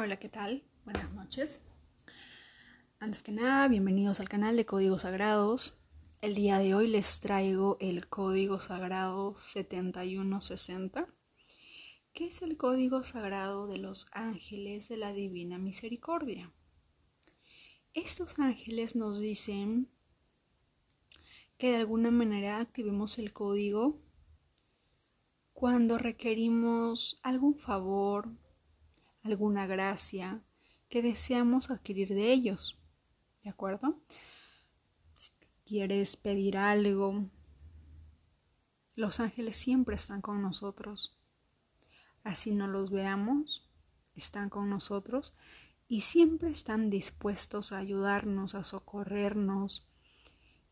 Hola, ¿qué tal? Buenas noches. Antes que nada, bienvenidos al canal de Códigos Sagrados. El día de hoy les traigo el Código Sagrado 7160, que es el Código Sagrado de los ángeles de la Divina Misericordia. Estos ángeles nos dicen que de alguna manera activemos el código cuando requerimos algún favor, alguna gracia que deseamos adquirir de ellos. ¿De acuerdo? Si quieres pedir algo, los ángeles siempre están con nosotros. Así no los veamos, están con nosotros y siempre están dispuestos a ayudarnos, a socorrernos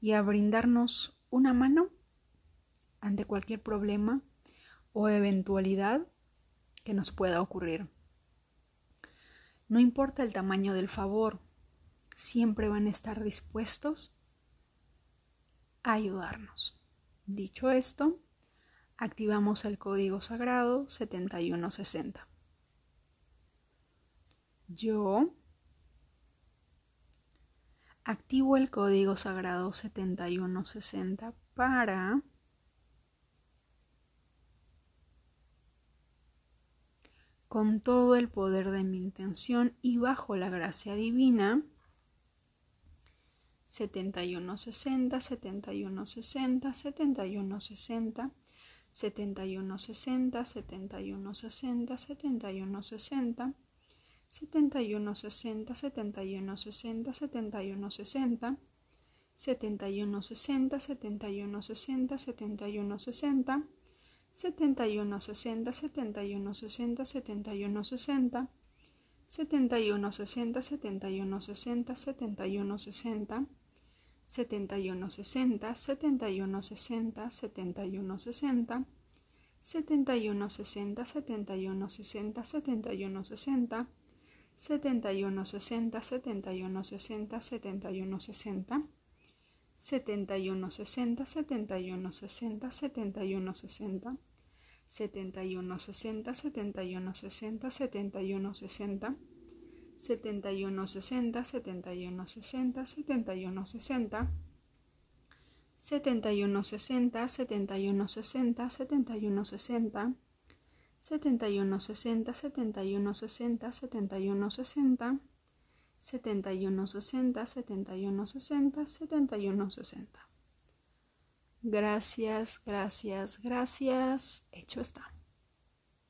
y a brindarnos una mano ante cualquier problema o eventualidad que nos pueda ocurrir. No importa el tamaño del favor, siempre van a estar dispuestos a ayudarnos. Dicho esto, activamos el código sagrado 7160. Yo activo el código sagrado 7160 para con todo el poder de mi intención y bajo la gracia divina. 7160, 7160, 7160, 7160, 7160, 7160, 7160, 7160, 7160, 7160, 7160, 7160, setenta y uno sesenta, setenta y uno sesenta, setenta y uno sesenta, setenta y uno 7160 7160 7160 7160 7160 7160 7160 7160 7160 7160 7160 7160 7160 7160 7160 7160, 7160, 7160. Gracias, gracias, gracias. Hecho está.